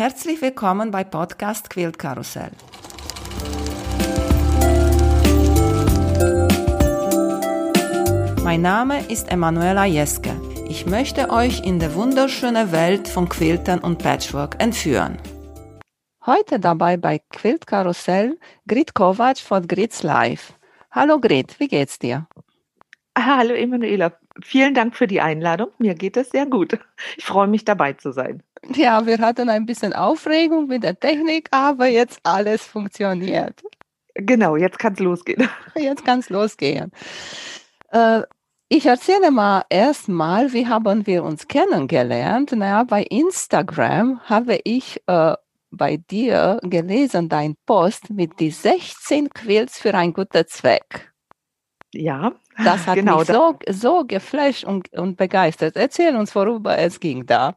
Herzlich willkommen bei Podcast Quilt Karussell. Mein Name ist Emanuela Jeske. Ich möchte euch in die wunderschöne Welt von Quiltern und Patchwork entführen. Heute dabei bei Quilt Karussell Grit Kovac von Grits Live. Hallo Grit, wie geht's dir? Hallo Emanuela, vielen Dank für die Einladung. Mir geht es sehr gut. Ich freue mich dabei zu sein. Ja, wir hatten ein bisschen Aufregung mit der Technik, aber jetzt alles funktioniert. Genau, jetzt kann es losgehen. Jetzt kann es losgehen. Äh, ich erzähle mal erstmal, wie haben wir uns kennengelernt. Naja, bei Instagram habe ich äh, bei dir gelesen, dein Post mit die 16 Quills für einen guten Zweck. Ja, das hat genau, mich so, so geflasht und, und begeistert. Erzähl uns, worüber es ging da.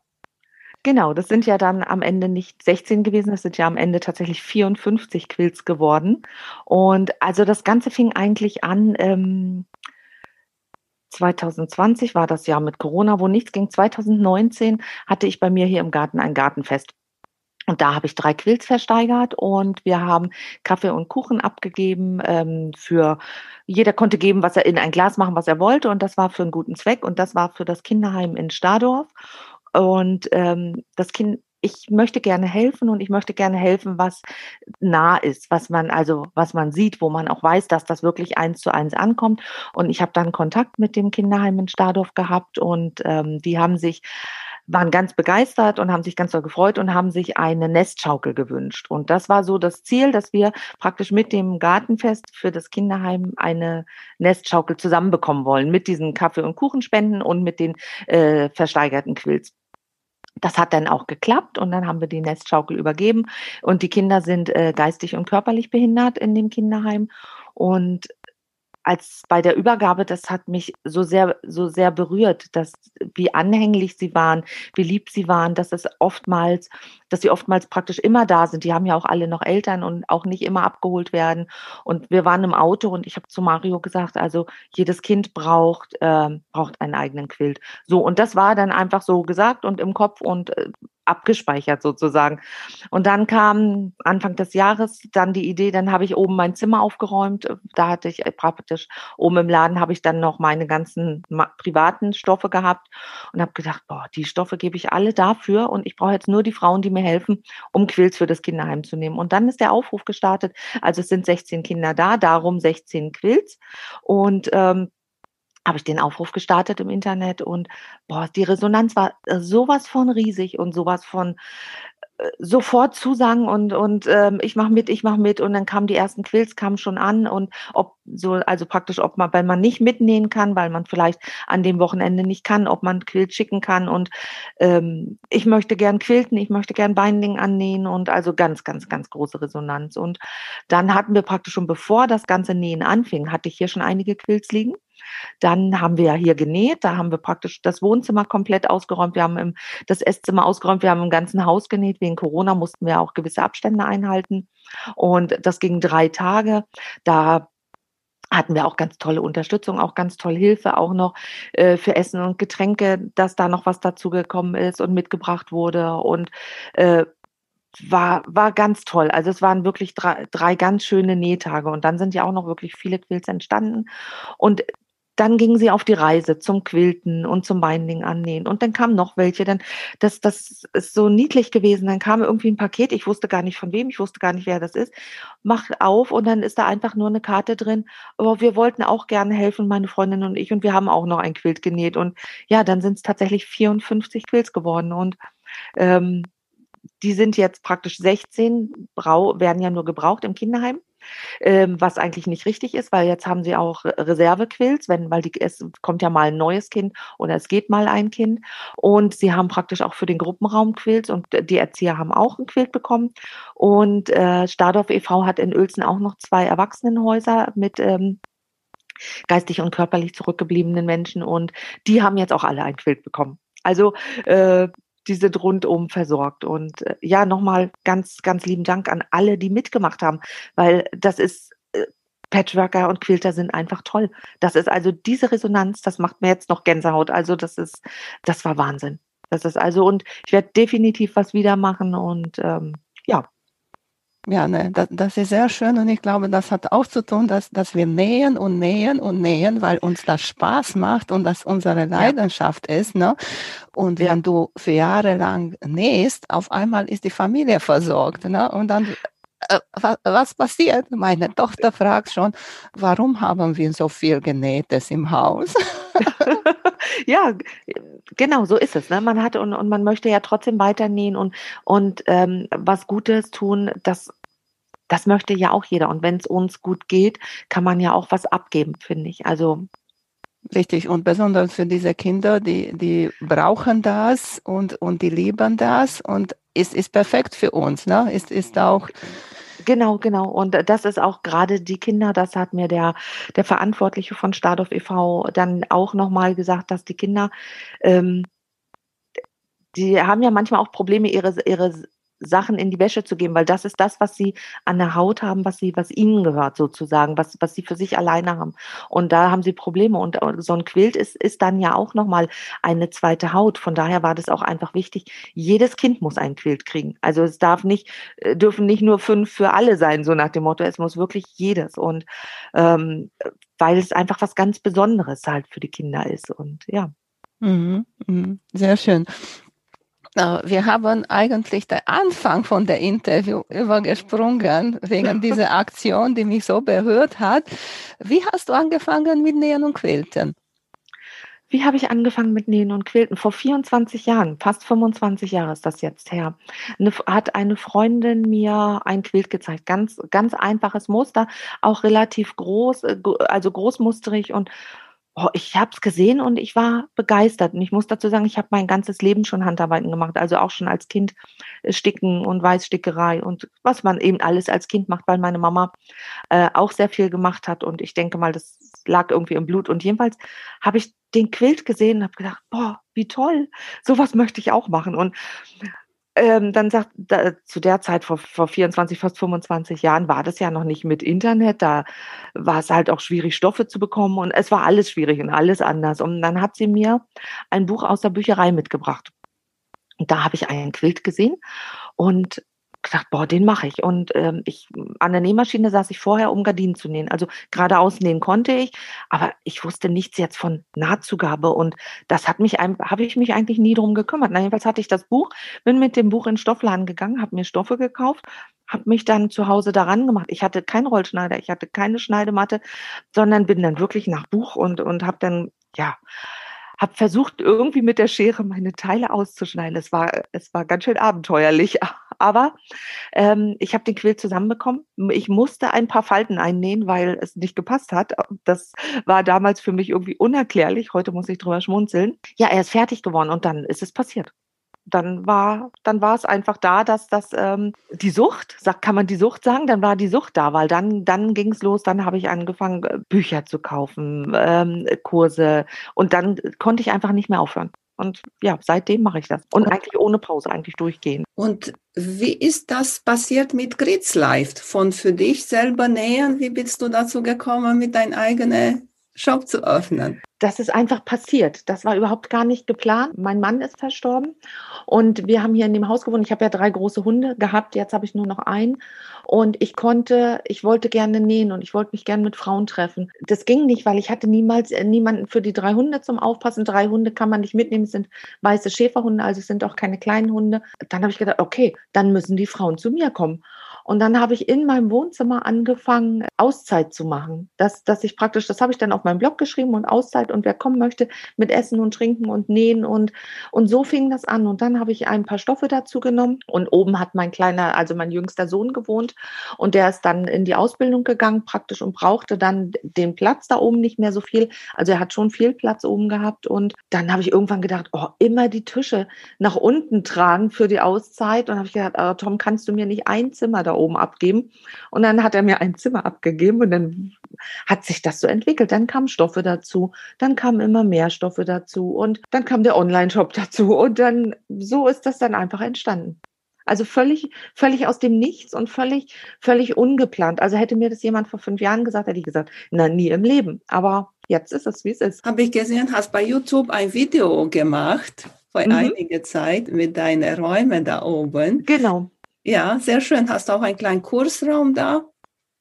Genau, das sind ja dann am Ende nicht 16 gewesen, das sind ja am Ende tatsächlich 54 Quills geworden. Und also das Ganze fing eigentlich an, ähm, 2020 war das Jahr mit Corona, wo nichts ging. 2019 hatte ich bei mir hier im Garten ein Gartenfest. Und da habe ich drei Quills versteigert und wir haben Kaffee und Kuchen abgegeben. Ähm, für jeder konnte geben, was er in ein Glas machen, was er wollte. Und das war für einen guten Zweck. Und das war für das Kinderheim in Stadorf. Und ähm, das Kind, ich möchte gerne helfen und ich möchte gerne helfen, was nah ist, was man also, was man sieht, wo man auch weiß, dass das wirklich eins zu eins ankommt. Und ich habe dann Kontakt mit dem Kinderheim in Stadorf gehabt und ähm, die haben sich waren ganz begeistert und haben sich ganz doll gefreut und haben sich eine Nestschaukel gewünscht. Und das war so das Ziel, dass wir praktisch mit dem Gartenfest für das Kinderheim eine Nestschaukel zusammenbekommen wollen, mit diesen Kaffee- und Kuchenspenden und mit den äh, versteigerten Quills. Das hat dann auch geklappt und dann haben wir die Nestschaukel übergeben und die Kinder sind äh, geistig und körperlich behindert in dem Kinderheim und als bei der Übergabe, das hat mich so sehr, so sehr berührt, dass wie anhänglich sie waren, wie lieb sie waren, dass es oftmals, dass sie oftmals praktisch immer da sind. Die haben ja auch alle noch Eltern und auch nicht immer abgeholt werden. Und wir waren im Auto und ich habe zu Mario gesagt, also jedes Kind braucht, äh, braucht einen eigenen Quilt. So, und das war dann einfach so gesagt und im Kopf und äh, abgespeichert sozusagen. Und dann kam Anfang des Jahres dann die Idee, dann habe ich oben mein Zimmer aufgeräumt. Da hatte ich äh, praktisch oben im Laden habe ich dann noch meine ganzen privaten Stoffe gehabt und habe gedacht, boah, die Stoffe gebe ich alle dafür und ich brauche jetzt nur die Frauen, die mir helfen, um Quills für das Kinderheim zu nehmen. Und dann ist der Aufruf gestartet. Also es sind 16 Kinder da, darum 16 Quills und ähm, habe ich den Aufruf gestartet im Internet und boah, die Resonanz war äh, sowas von riesig und sowas von äh, sofort zusagen und und ähm, ich mache mit, ich mache mit und dann kamen die ersten Quills kamen schon an und ob so also praktisch ob man weil man nicht mitnähen kann, weil man vielleicht an dem Wochenende nicht kann, ob man Quilt schicken kann und ähm, ich möchte gern quilten, ich möchte gern Binding annähen und also ganz ganz ganz große Resonanz. Und dann hatten wir praktisch schon bevor das ganze Nähen anfing, hatte ich hier schon einige Quilts liegen dann haben wir ja hier genäht, da haben wir praktisch das Wohnzimmer komplett ausgeräumt, wir haben im, das Esszimmer ausgeräumt, wir haben im ganzen Haus genäht. Wegen Corona mussten wir auch gewisse Abstände einhalten. Und das ging drei Tage. Da hatten wir auch ganz tolle Unterstützung, auch ganz tolle Hilfe, auch noch äh, für Essen und Getränke, dass da noch was dazugekommen ist und mitgebracht wurde. Und äh, war, war ganz toll. Also es waren wirklich drei, drei ganz schöne Nähtage und dann sind ja auch noch wirklich viele Quills entstanden. Und dann gingen sie auf die Reise zum Quilten und zum Binding annähen. Und dann kamen noch welche. Dann, das, das ist so niedlich gewesen. Dann kam irgendwie ein Paket. Ich wusste gar nicht von wem. Ich wusste gar nicht, wer das ist. Mach auf und dann ist da einfach nur eine Karte drin. Aber wir wollten auch gerne helfen, meine Freundin und ich. Und wir haben auch noch ein Quilt genäht. Und ja, dann sind es tatsächlich 54 Quilts geworden. Und ähm, die sind jetzt praktisch 16, Brau, werden ja nur gebraucht im Kinderheim ähm, was eigentlich nicht richtig ist, weil jetzt haben sie auch Reservequills, wenn, weil die, es kommt ja mal ein neues Kind oder es geht mal ein Kind. Und sie haben praktisch auch für den Gruppenraum Quills und die Erzieher haben auch ein Quilt bekommen. Und äh, Stadorf e.V. hat in Uelzen auch noch zwei Erwachsenenhäuser mit ähm, geistig und körperlich zurückgebliebenen Menschen und die haben jetzt auch alle ein Quilt bekommen. Also äh, die sind rundum versorgt. Und äh, ja, nochmal ganz, ganz lieben Dank an alle, die mitgemacht haben, weil das ist, äh, Patchworker und Quilter sind einfach toll. Das ist also diese Resonanz, das macht mir jetzt noch Gänsehaut. Also das ist, das war Wahnsinn. Das ist also, und ich werde definitiv was wieder machen und ähm, ja. Ne, das, das ist sehr schön und ich glaube, das hat auch zu tun, dass, dass wir nähen und nähen und nähen, weil uns das Spaß macht und das unsere Leidenschaft ja. ist. Ne? Und wenn du für Jahre lang nähst, auf einmal ist die Familie versorgt. Ne? Und dann äh, was passiert? Meine Tochter fragt schon, warum haben wir so viel Genähtes im Haus? ja, genau, so ist es. Ne? Man hat und, und man möchte ja trotzdem weiter nähen und, und ähm, was Gutes tun, das, das möchte ja auch jeder. Und wenn es uns gut geht, kann man ja auch was abgeben, finde ich. Also Richtig, und besonders für diese Kinder, die, die brauchen das und, und die lieben das und ist, ist perfekt für uns, ne? Ist, ist auch Genau, genau. Und das ist auch gerade die Kinder, das hat mir der, der Verantwortliche von Stadorf e.V. dann auch nochmal gesagt, dass die Kinder, ähm, die haben ja manchmal auch Probleme, ihre, ihre Sachen in die Wäsche zu geben, weil das ist das, was sie an der Haut haben, was sie, was ihnen gehört sozusagen, was, was sie für sich alleine haben. Und da haben sie Probleme. Und so ein Quilt ist, ist dann ja auch nochmal eine zweite Haut. Von daher war das auch einfach wichtig. Jedes Kind muss ein Quilt kriegen. Also es darf nicht, äh, dürfen nicht nur fünf für alle sein, so nach dem Motto. Es muss wirklich jedes. Und ähm, weil es einfach was ganz Besonderes halt für die Kinder ist. Und ja. Mhm, mhm. sehr schön. Wir haben eigentlich den Anfang von der Interview übergesprungen wegen dieser Aktion, die mich so berührt hat. Wie hast du angefangen mit Nähen und Quilten? Wie habe ich angefangen mit Nähen und Quilten? Vor 24 Jahren, fast 25 Jahre ist das jetzt her. Eine, hat eine Freundin mir ein Quilt gezeigt. Ganz, ganz einfaches Muster, auch relativ groß, äh, also großmusterig und Oh, ich habe es gesehen und ich war begeistert. Und ich muss dazu sagen, ich habe mein ganzes Leben schon Handarbeiten gemacht, also auch schon als Kind äh, Sticken und Weißstickerei und was man eben alles als Kind macht, weil meine Mama äh, auch sehr viel gemacht hat. Und ich denke mal, das lag irgendwie im Blut. Und jedenfalls habe ich den Quilt gesehen und habe gedacht, boah, wie toll, sowas möchte ich auch machen. Und ähm, dann sagt, da, zu der Zeit vor, vor 24, fast 25 Jahren war das ja noch nicht mit Internet. Da war es halt auch schwierig, Stoffe zu bekommen und es war alles schwierig und alles anders. Und dann hat sie mir ein Buch aus der Bücherei mitgebracht. Und da habe ich einen Quilt gesehen und gedacht, boah, den mache ich. Und ähm, ich an der Nähmaschine saß ich vorher, um Gardinen zu nähen. Also geradeaus nähen konnte ich, aber ich wusste nichts jetzt von Nahtzugabe und das hat mich habe ich mich eigentlich nie drum gekümmert. Na, jedenfalls hatte ich das Buch, bin mit dem Buch in den Stoffladen gegangen, habe mir Stoffe gekauft, habe mich dann zu Hause daran gemacht. Ich hatte keinen Rollschneider, ich hatte keine Schneidematte, sondern bin dann wirklich nach Buch und und habe dann ja habe versucht, irgendwie mit der Schere meine Teile auszuschneiden. Es war, es war ganz schön abenteuerlich, aber ähm, ich habe den Quilt zusammenbekommen. Ich musste ein paar Falten einnähen, weil es nicht gepasst hat. Das war damals für mich irgendwie unerklärlich. Heute muss ich drüber schmunzeln. Ja, er ist fertig geworden und dann ist es passiert dann war, dann war es einfach da, dass das ähm, die Sucht, sagt, kann man die Sucht sagen, dann war die Sucht da, weil dann, dann ging es los, dann habe ich angefangen, äh, Bücher zu kaufen, ähm, Kurse und dann konnte ich einfach nicht mehr aufhören. Und ja, seitdem mache ich das. Und eigentlich ohne Pause, eigentlich durchgehen. Und wie ist das passiert mit Gritz Life? Von für dich selber nähern, wie bist du dazu gekommen, mit deinem eigenen Shop zu öffnen? Das ist einfach passiert. Das war überhaupt gar nicht geplant. Mein Mann ist verstorben und wir haben hier in dem Haus gewohnt. Ich habe ja drei große Hunde gehabt. Jetzt habe ich nur noch einen. Und ich konnte, ich wollte gerne nähen und ich wollte mich gerne mit Frauen treffen. Das ging nicht, weil ich hatte niemals äh, niemanden für die drei Hunde zum Aufpassen. Drei Hunde kann man nicht mitnehmen. Es sind weiße Schäferhunde, also es sind auch keine kleinen Hunde. Dann habe ich gedacht, okay, dann müssen die Frauen zu mir kommen. Und dann habe ich in meinem Wohnzimmer angefangen, Auszeit zu machen. Das, dass ich praktisch, das habe ich dann auf meinem Blog geschrieben und Auszeit und wer kommen möchte mit Essen und Trinken und Nähen und, und so fing das an. Und dann habe ich ein paar Stoffe dazu genommen und oben hat mein kleiner, also mein jüngster Sohn gewohnt und der ist dann in die Ausbildung gegangen praktisch und brauchte dann den Platz da oben nicht mehr so viel. Also er hat schon viel Platz oben gehabt und dann habe ich irgendwann gedacht, oh, immer die Tische nach unten tragen für die Auszeit und habe ich gedacht, oh, Tom, kannst du mir nicht ein Zimmer da oben abgeben. Und dann hat er mir ein Zimmer abgegeben und dann hat sich das so entwickelt. Dann kamen Stoffe dazu, dann kamen immer mehr Stoffe dazu und dann kam der Online-Shop dazu und dann so ist das dann einfach entstanden. Also völlig, völlig aus dem Nichts und völlig, völlig ungeplant. Also hätte mir das jemand vor fünf Jahren gesagt, hätte ich gesagt, na, nie im Leben. Aber jetzt ist es, wie es ist. Habe ich gesehen, hast bei YouTube ein Video gemacht vor mhm. einiger Zeit mit deinen Räumen da oben. Genau. Ja, sehr schön. Hast du auch einen kleinen Kursraum da?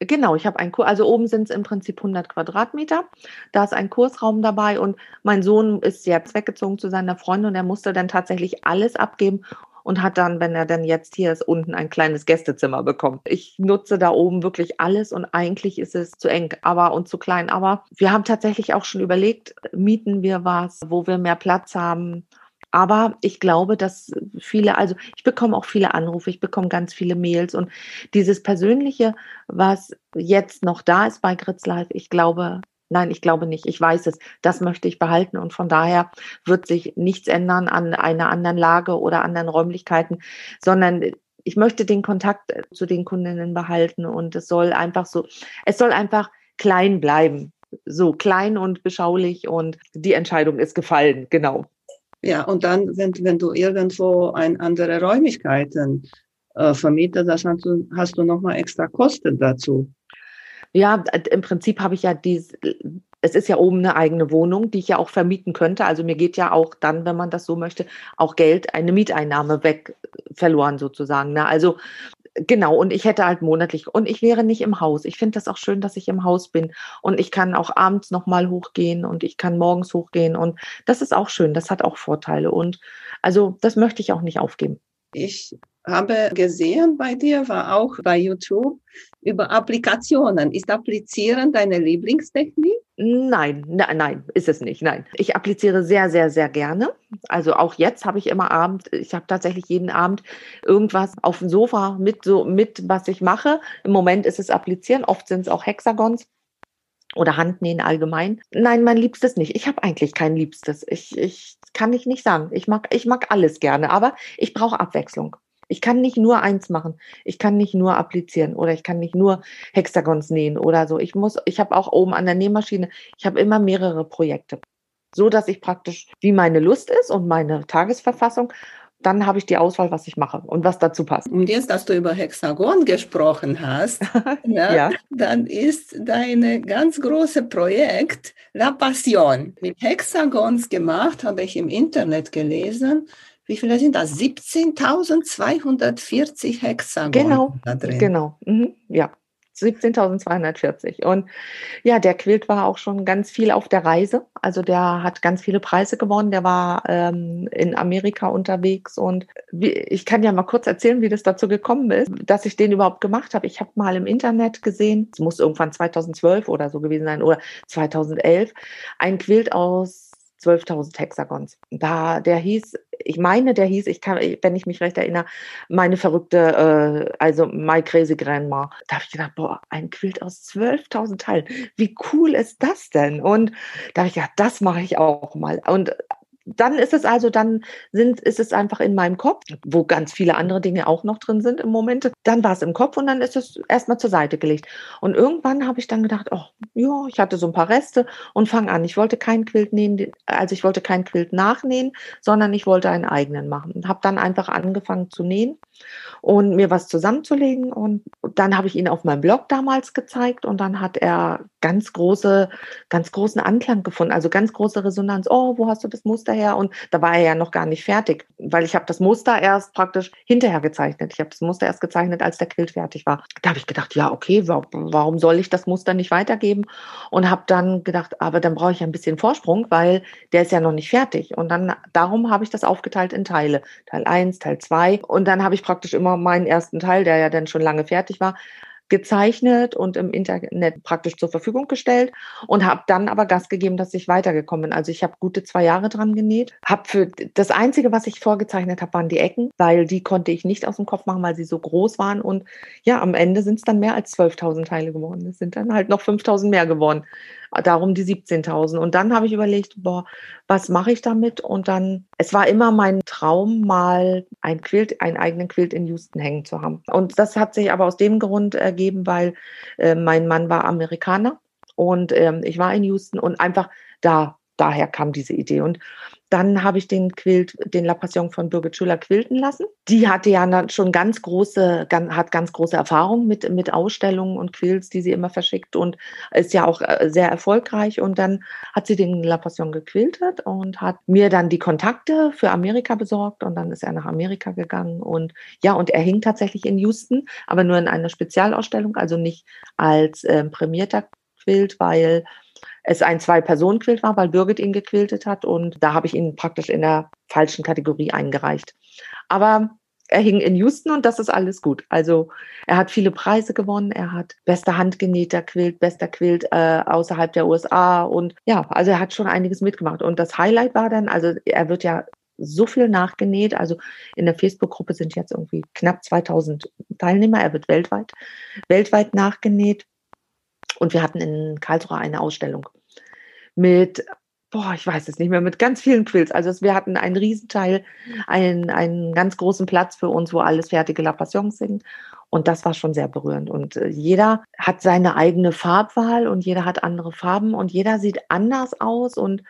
Genau, ich habe einen Kurs, also oben sind es im Prinzip 100 Quadratmeter. Da ist ein Kursraum dabei und mein Sohn ist jetzt weggezogen zu seiner Freundin und er musste dann tatsächlich alles abgeben und hat dann, wenn er dann jetzt hier ist, unten ein kleines Gästezimmer bekommen. Ich nutze da oben wirklich alles und eigentlich ist es zu eng, aber und zu klein. Aber wir haben tatsächlich auch schon überlegt, mieten wir was, wo wir mehr Platz haben. Aber ich glaube, dass viele, also ich bekomme auch viele Anrufe, ich bekomme ganz viele Mails und dieses Persönliche, was jetzt noch da ist bei Gritz Live, ich glaube, Nein, ich glaube nicht. Ich weiß es. Das möchte ich behalten und von daher wird sich nichts ändern an einer anderen Lage oder anderen Räumlichkeiten, sondern ich möchte den Kontakt zu den Kundinnen behalten und es soll einfach so, es soll einfach klein bleiben. So klein und beschaulich und die Entscheidung ist gefallen, genau. Ja, und dann, wenn, wenn du irgendwo ein andere Räumlichkeiten äh, vermietest, das hast du, hast du nochmal extra Kosten dazu. Ja, im Prinzip habe ich ja dies, es ist ja oben eine eigene Wohnung, die ich ja auch vermieten könnte. Also mir geht ja auch dann, wenn man das so möchte, auch Geld, eine Mieteinnahme weg verloren sozusagen. Ne? Also genau, und ich hätte halt monatlich und ich wäre nicht im Haus. Ich finde das auch schön, dass ich im Haus bin und ich kann auch abends nochmal hochgehen und ich kann morgens hochgehen und das ist auch schön, das hat auch Vorteile und also das möchte ich auch nicht aufgeben. Ich habe gesehen bei dir, war auch bei YouTube über Applikationen. Ist Applizieren deine Lieblingstechnik? Nein, nein, nein, ist es nicht. Nein, ich appliziere sehr, sehr, sehr gerne. Also auch jetzt habe ich immer Abend, ich habe tatsächlich jeden Abend irgendwas auf dem Sofa mit so mit, was ich mache. Im Moment ist es Applizieren, oft sind es auch Hexagons oder Handnähen allgemein. Nein, mein Liebstes nicht. Ich habe eigentlich kein Liebstes. Ich, ich kann ich nicht sagen. Ich mag, ich mag alles gerne, aber ich brauche Abwechslung. Ich kann nicht nur eins machen. Ich kann nicht nur applizieren oder ich kann nicht nur Hexagons nähen oder so. Ich muss, ich habe auch oben an der Nähmaschine, ich habe immer mehrere Projekte. So dass ich praktisch, wie meine Lust ist und meine Tagesverfassung, dann habe ich die Auswahl, was ich mache und was dazu passt. Und jetzt, dass du über Hexagon gesprochen hast, ja, ja. dann ist dein ganz großes Projekt La Passion mit Hexagons gemacht, habe ich im Internet gelesen wie viele sind das? 17.240 Hexagon genau, da drin. Genau, mhm. ja. 17.240. Und ja, der Quilt war auch schon ganz viel auf der Reise. Also der hat ganz viele Preise gewonnen. Der war ähm, in Amerika unterwegs. Und wie, ich kann ja mal kurz erzählen, wie das dazu gekommen ist, dass ich den überhaupt gemacht habe. Ich habe mal im Internet gesehen, es muss irgendwann 2012 oder so gewesen sein oder 2011, ein Quilt aus 12.000 Hexagons. Da, der hieß, ich meine, der hieß, ich kann, wenn ich mich recht erinnere, meine verrückte, äh, also My Crazy Grandma. Da habe ich gedacht, boah, ein Quilt aus 12.000 Teilen. Wie cool ist das denn? Und da habe ich gedacht, das mache ich auch mal. Und dann ist es also, dann sind, ist es einfach in meinem Kopf, wo ganz viele andere Dinge auch noch drin sind im Moment. Dann war es im Kopf und dann ist es erstmal zur Seite gelegt. Und irgendwann habe ich dann gedacht, oh, ja, ich hatte so ein paar Reste und fange an. Ich wollte kein Quilt nähen, also ich wollte kein Quilt nachnähen, sondern ich wollte einen eigenen machen. Und habe dann einfach angefangen zu nähen und mir was zusammenzulegen. Und dann habe ich ihn auf meinem Blog damals gezeigt und dann hat er ganz große, ganz großen Anklang gefunden, also ganz große Resonanz. Oh, wo hast du das Muster her? Und da war er ja noch gar nicht fertig, weil ich habe das Muster erst praktisch hinterher gezeichnet. Ich habe das Muster erst gezeichnet, als der Quilt fertig war. Da habe ich gedacht, ja, okay, warum soll ich das Muster nicht weitergeben? Und habe dann gedacht, aber dann brauche ich ein bisschen Vorsprung, weil der ist ja noch nicht fertig. Und dann darum habe ich das aufgeteilt in Teile. Teil 1, Teil 2. Und dann habe ich praktisch immer meinen ersten Teil, der ja dann schon lange fertig war, gezeichnet und im Internet praktisch zur Verfügung gestellt und habe dann aber Gas gegeben, dass ich weitergekommen bin. Also ich habe gute zwei Jahre dran genäht. Hab für das Einzige, was ich vorgezeichnet habe, waren die Ecken, weil die konnte ich nicht aus dem Kopf machen, weil sie so groß waren. Und ja, am Ende sind es dann mehr als 12.000 Teile geworden. Es sind dann halt noch 5.000 mehr geworden darum die 17.000. Und dann habe ich überlegt, boah, was mache ich damit? Und dann, es war immer mein Traum, mal ein Quilt, einen eigenen Quilt in Houston hängen zu haben. Und das hat sich aber aus dem Grund ergeben, weil äh, mein Mann war Amerikaner und ähm, ich war in Houston und einfach da, daher kam diese Idee. Und dann habe ich den Quilt, den La Passion von Birgit Schüller quilten lassen. Die hatte ja schon ganz große, hat ganz große Erfahrung mit, mit Ausstellungen und Quilts, die sie immer verschickt und ist ja auch äh, sehr erfolgreich. Und dann hat sie den La Passion gequiltet und hat mir dann die Kontakte für Amerika besorgt und dann ist er nach Amerika gegangen und ja, und er hing tatsächlich in Houston, aber nur in einer Spezialausstellung, also nicht als äh, prämierter Quilt, weil es ein Zwei-Personen-Quilt war, weil Birgit ihn gequiltet hat und da habe ich ihn praktisch in der falschen Kategorie eingereicht. Aber er hing in Houston und das ist alles gut. Also er hat viele Preise gewonnen. Er hat bester handgenähter Quilt, bester Quilt äh, außerhalb der USA und ja, also er hat schon einiges mitgemacht. Und das Highlight war dann, also er wird ja so viel nachgenäht. Also in der Facebook-Gruppe sind jetzt irgendwie knapp 2000 Teilnehmer. Er wird weltweit, weltweit nachgenäht. Und wir hatten in Karlsruhe eine Ausstellung mit, boah, ich weiß es nicht mehr, mit ganz vielen Quills. Also wir hatten einen Riesenteil, einen, einen ganz großen Platz für uns, wo alles fertige La Passion sind. Und das war schon sehr berührend. Und äh, jeder hat seine eigene Farbwahl und jeder hat andere Farben und jeder sieht anders aus und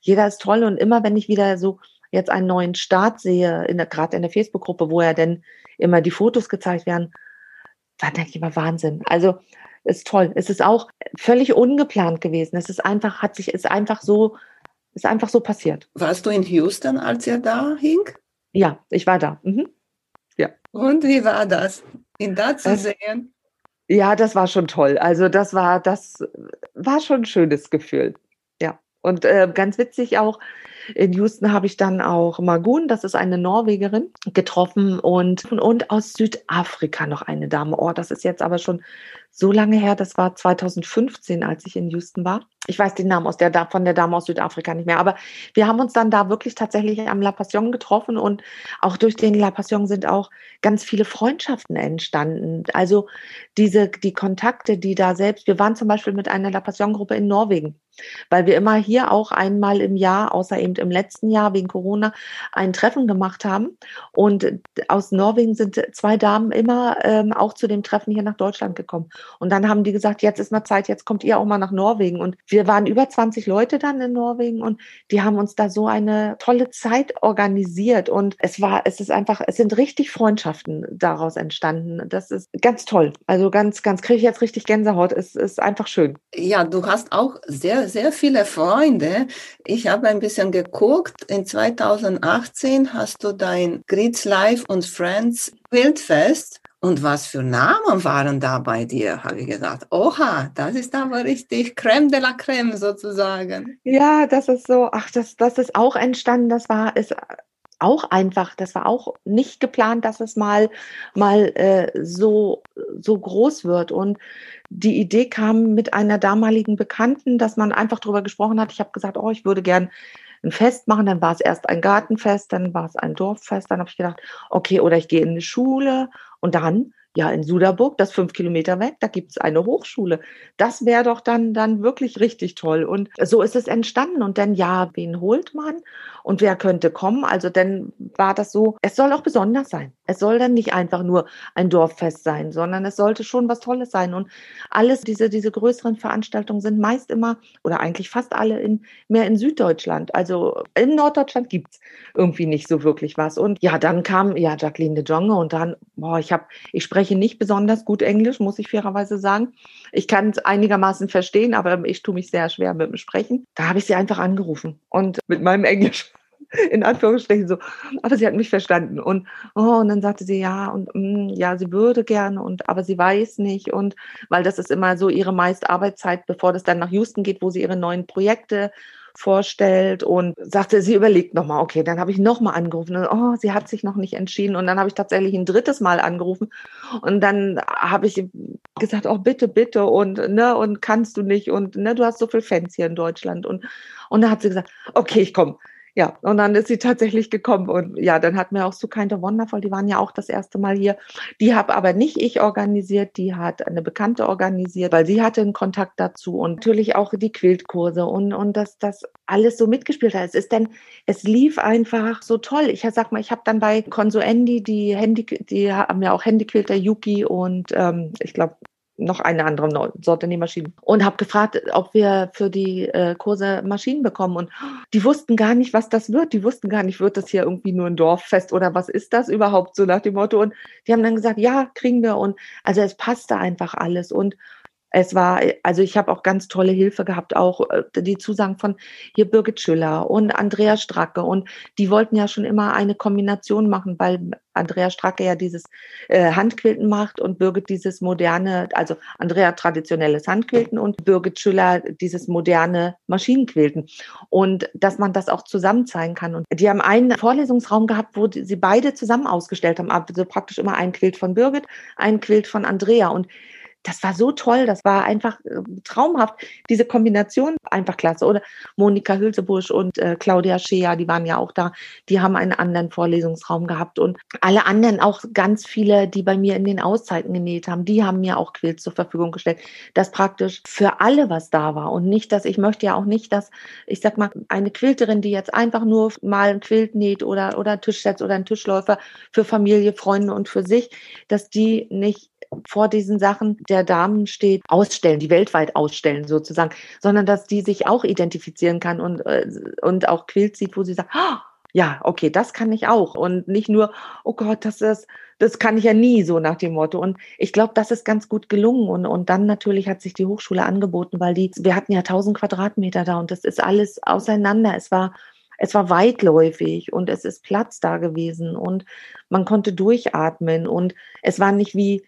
jeder ist toll. Und immer wenn ich wieder so jetzt einen neuen Start sehe, der, gerade in der Facebook-Gruppe, wo ja dann immer die Fotos gezeigt werden, dann denke ich immer Wahnsinn. Also ist toll. Es ist auch völlig ungeplant gewesen. Es ist einfach, hat sich, ist einfach so, ist einfach so passiert. Warst du in Houston, als er da hing? Ja, ich war da. Mhm. Ja. Und wie war das, ihn da zu sehen? Ja, das war schon toll. Also das war, das war schon ein schönes Gefühl. Ja. Und äh, ganz witzig auch, in Houston habe ich dann auch Magun, das ist eine Norwegerin, getroffen und, und aus Südafrika noch eine Dame. Oh, das ist jetzt aber schon so lange her, das war 2015, als ich in Houston war. Ich weiß den Namen aus der, von der Dame aus Südafrika nicht mehr, aber wir haben uns dann da wirklich tatsächlich am La Passion getroffen und auch durch den La Passion sind auch ganz viele Freundschaften entstanden. Also diese, die Kontakte, die da selbst, wir waren zum Beispiel mit einer La Passion Gruppe in Norwegen weil wir immer hier auch einmal im Jahr, außer eben im letzten Jahr wegen Corona, ein Treffen gemacht haben. Und aus Norwegen sind zwei Damen immer ähm, auch zu dem Treffen hier nach Deutschland gekommen. Und dann haben die gesagt, jetzt ist mal Zeit, jetzt kommt ihr auch mal nach Norwegen. Und wir waren über 20 Leute dann in Norwegen und die haben uns da so eine tolle Zeit organisiert. Und es war, es ist einfach, es sind richtig Freundschaften daraus entstanden. Das ist ganz toll. Also ganz, ganz kriege ich jetzt richtig Gänsehaut. Es ist einfach schön. Ja, du hast auch sehr sehr, viele Freunde. Ich habe ein bisschen geguckt. In 2018 hast du dein Grids Life und Friends Wildfest. Und was für Namen waren da bei dir? Habe ich gesagt, oha, das ist aber richtig Creme de la Creme sozusagen. Ja, das ist so, ach, das, das ist auch entstanden. Das war, ist auch einfach, das war auch nicht geplant, dass es mal, mal äh, so, so groß wird. Und die Idee kam mit einer damaligen Bekannten, dass man einfach darüber gesprochen hat. Ich habe gesagt, oh, ich würde gern ein Fest machen. Dann war es erst ein Gartenfest, dann war es ein Dorffest. Dann habe ich gedacht, okay, oder ich gehe in eine Schule und dann ja, in Suderburg, das fünf Kilometer weg, da gibt es eine Hochschule. Das wäre doch dann, dann wirklich richtig toll. Und so ist es entstanden. Und dann, ja, wen holt man und wer könnte kommen? Also dann war das so, es soll auch besonders sein. Es soll dann nicht einfach nur ein Dorffest sein, sondern es sollte schon was Tolles sein. Und alles, diese, diese größeren Veranstaltungen sind meist immer oder eigentlich fast alle in, mehr in Süddeutschland. Also in Norddeutschland gibt's irgendwie nicht so wirklich was. Und ja, dann kam ja Jacqueline de Jonge und dann, boah, ich habe, ich spreche nicht besonders gut Englisch, muss ich fairerweise sagen. Ich kann es einigermaßen verstehen, aber ich tue mich sehr schwer mit dem Sprechen. Da habe ich sie einfach angerufen und mit meinem Englisch in Anführungsstrichen so. Aber sie hat mich verstanden. Und, oh, und dann sagte sie, ja, und mm, ja, sie würde gerne, und aber sie weiß nicht. Und weil das ist immer so ihre meiste Arbeitszeit, bevor das dann nach Houston geht, wo sie ihre neuen Projekte vorstellt und sagte, sie überlegt nochmal, okay, dann habe ich nochmal angerufen und oh, sie hat sich noch nicht entschieden und dann habe ich tatsächlich ein drittes Mal angerufen und dann habe ich gesagt, oh bitte, bitte und ne und kannst du nicht und ne, du hast so viel Fans hier in Deutschland und und dann hat sie gesagt, okay, ich komme ja, und dann ist sie tatsächlich gekommen und ja, dann hatten wir auch so of Wonderful, die waren ja auch das erste Mal hier. Die habe aber nicht ich organisiert, die hat eine Bekannte organisiert, weil sie hatte einen Kontakt dazu und natürlich auch die Quiltkurse und, und dass das alles so mitgespielt hat. Es ist denn, es lief einfach so toll. Ich sag mal, ich habe dann bei Consuendi die Handy, die haben ja auch Handyquilter Yuki und ähm, ich glaube noch eine andere Sorte Nähmaschinen und habe gefragt, ob wir für die äh, Kurse Maschinen bekommen. Und die wussten gar nicht, was das wird. Die wussten gar nicht, wird das hier irgendwie nur ein Dorffest oder was ist das überhaupt? So nach dem Motto. Und die haben dann gesagt, ja, kriegen wir. Und also es passte einfach alles. Und es war, also ich habe auch ganz tolle Hilfe gehabt, auch äh, die Zusagen von hier Birgit Schüller und Andrea Stracke. Und die wollten ja schon immer eine Kombination machen, weil Andrea Stracke ja dieses äh, Handquilten macht und Birgit dieses moderne, also Andrea traditionelles Handquilten und Birgit Schüller dieses moderne Maschinenquilten. Und dass man das auch zusammen zeigen kann. Und die haben einen Vorlesungsraum gehabt, wo sie beide zusammen ausgestellt haben. Also praktisch immer ein Quilt von Birgit, ein Quilt von Andrea. Und das war so toll, das war einfach äh, traumhaft. Diese Kombination einfach klasse. Oder Monika Hülsebusch und äh, Claudia Schea, die waren ja auch da, die haben einen anderen Vorlesungsraum gehabt. Und alle anderen, auch ganz viele, die bei mir in den Auszeiten genäht haben, die haben mir auch Quilts zur Verfügung gestellt. Das praktisch für alle was da war. Und nicht, dass ich möchte ja auch nicht, dass, ich sag mal, eine Quilterin, die jetzt einfach nur mal ein Quilt näht oder, oder Tischsetz oder ein Tischläufer für Familie, Freunde und für sich, dass die nicht vor diesen Sachen der Damen steht, ausstellen, die weltweit ausstellen sozusagen, sondern dass die sich auch identifizieren kann und, äh, und auch Quilt sieht, wo sie sagt, oh, ja, okay, das kann ich auch. Und nicht nur, oh Gott, das ist, das kann ich ja nie, so nach dem Motto. Und ich glaube, das ist ganz gut gelungen. Und, und dann natürlich hat sich die Hochschule angeboten, weil die, wir hatten ja 1000 Quadratmeter da und das ist alles auseinander. Es war, es war weitläufig und es ist Platz da gewesen und man konnte durchatmen und es war nicht wie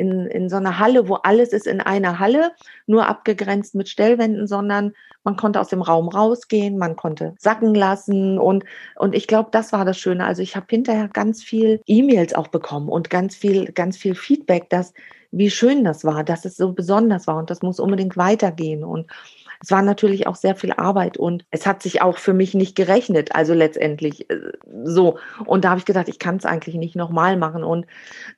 in, in so einer Halle, wo alles ist in einer Halle, nur abgegrenzt mit Stellwänden, sondern man konnte aus dem Raum rausgehen, man konnte sacken lassen und, und ich glaube, das war das Schöne. Also ich habe hinterher ganz viel E-Mails auch bekommen und ganz viel, ganz viel Feedback, dass wie schön das war, dass es so besonders war und das muss unbedingt weitergehen und es war natürlich auch sehr viel Arbeit und es hat sich auch für mich nicht gerechnet, also letztendlich äh, so. Und da habe ich gedacht, ich kann es eigentlich nicht nochmal machen. Und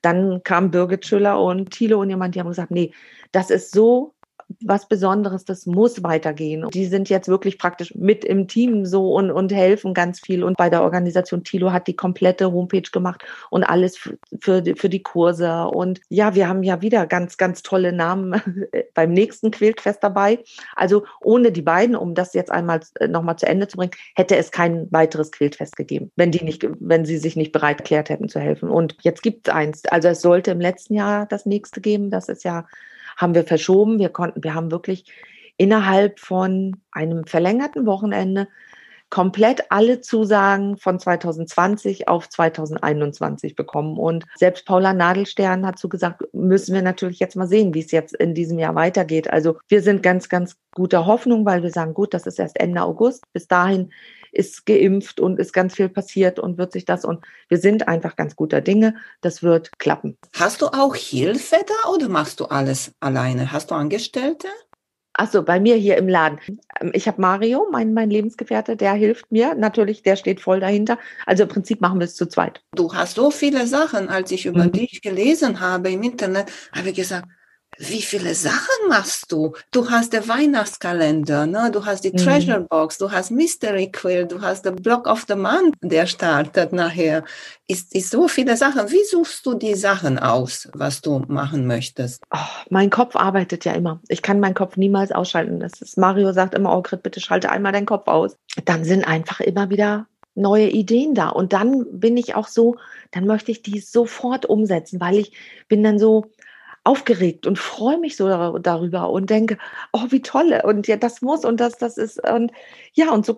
dann kam Birgit Schüller und Thilo und jemand, die haben gesagt, nee, das ist so was Besonderes, das muss weitergehen. Die sind jetzt wirklich praktisch mit im Team so und, und helfen ganz viel. Und bei der Organisation Tilo hat die komplette Homepage gemacht und alles für, für die Kurse. Und ja, wir haben ja wieder ganz, ganz tolle Namen beim nächsten Quiltfest dabei. Also ohne die beiden, um das jetzt einmal äh, nochmal zu Ende zu bringen, hätte es kein weiteres Quiltfest gegeben, wenn die nicht, wenn sie sich nicht bereit erklärt hätten zu helfen. Und jetzt gibt es eins. Also es sollte im letzten Jahr das nächste geben. Das ist ja haben wir verschoben. Wir konnten, wir haben wirklich innerhalb von einem verlängerten Wochenende komplett alle Zusagen von 2020 auf 2021 bekommen. Und selbst Paula Nadelstern hat so gesagt, müssen wir natürlich jetzt mal sehen, wie es jetzt in diesem Jahr weitergeht. Also wir sind ganz, ganz guter Hoffnung, weil wir sagen, gut, das ist erst Ende August. Bis dahin ist geimpft und ist ganz viel passiert und wird sich das und wir sind einfach ganz guter Dinge. Das wird klappen. Hast du auch Hilfe da oder machst du alles alleine? Hast du Angestellte? Achso, bei mir hier im Laden. Ich habe Mario, mein, mein Lebensgefährte, der hilft mir. Natürlich, der steht voll dahinter. Also im Prinzip machen wir es zu zweit. Du hast so viele Sachen, als ich über mhm. dich gelesen habe im Internet, habe ich gesagt, wie viele Sachen machst du? Du hast den Weihnachtskalender, ne? du hast die mhm. Treasure Box, du hast Mystery Quill, du hast den Block of the Month, der startet nachher. Ist, ist so viele Sachen. Wie suchst du die Sachen aus, was du machen möchtest? Oh, mein Kopf arbeitet ja immer. Ich kann meinen Kopf niemals ausschalten. Das ist, Mario sagt immer, oh Grit, bitte schalte einmal deinen Kopf aus. Dann sind einfach immer wieder neue Ideen da. Und dann bin ich auch so, dann möchte ich die sofort umsetzen, weil ich bin dann so, aufgeregt und freue mich so darüber und denke, oh, wie toll und ja, das muss und das, das ist und ja, und so,